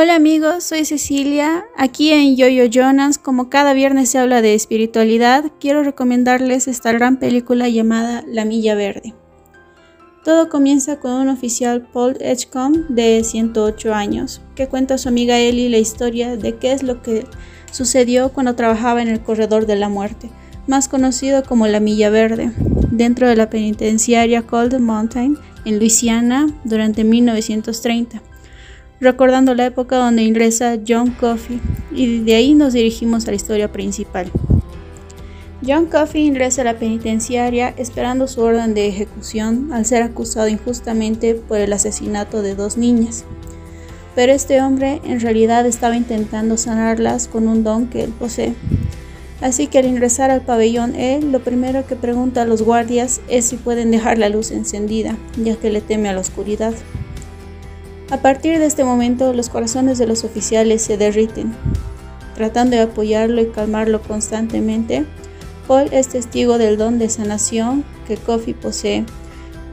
Hola amigos, soy Cecilia. Aquí en Yoyo Jonas, como cada viernes se habla de espiritualidad, quiero recomendarles esta gran película llamada La Milla Verde. Todo comienza con un oficial Paul Edgecombe de 108 años, que cuenta a su amiga Ellie la historia de qué es lo que sucedió cuando trabajaba en el corredor de la muerte, más conocido como la Milla Verde, dentro de la penitenciaria Cold Mountain en Luisiana durante 1930 recordando la época donde ingresa John Coffey y de ahí nos dirigimos a la historia principal. John Coffey ingresa a la penitenciaria esperando su orden de ejecución al ser acusado injustamente por el asesinato de dos niñas. Pero este hombre en realidad estaba intentando sanarlas con un don que él posee. Así que al ingresar al pabellón él lo primero que pregunta a los guardias es si pueden dejar la luz encendida, ya que le teme a la oscuridad. A partir de este momento, los corazones de los oficiales se derriten. Tratando de apoyarlo y calmarlo constantemente, Paul es testigo del don de sanación que Coffee posee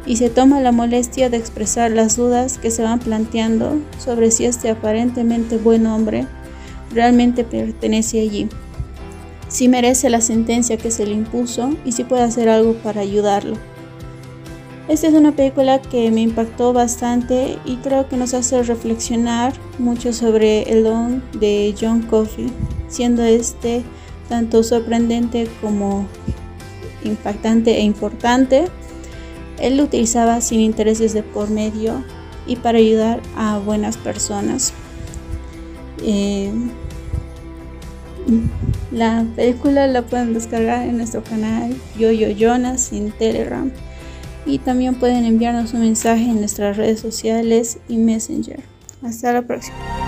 y se toma la molestia de expresar las dudas que se van planteando sobre si este aparentemente buen hombre realmente pertenece allí, si merece la sentencia que se le impuso y si puede hacer algo para ayudarlo. Esta es una película que me impactó bastante y creo que nos hace reflexionar mucho sobre el don de John Coffey, siendo este tanto sorprendente como impactante e importante. Él lo utilizaba sin intereses de por medio y para ayudar a buenas personas. Eh, la película la pueden descargar en nuestro canal Yo Yo en Telegram y también pueden enviarnos un mensaje en nuestras redes sociales y Messenger. Hasta la próxima.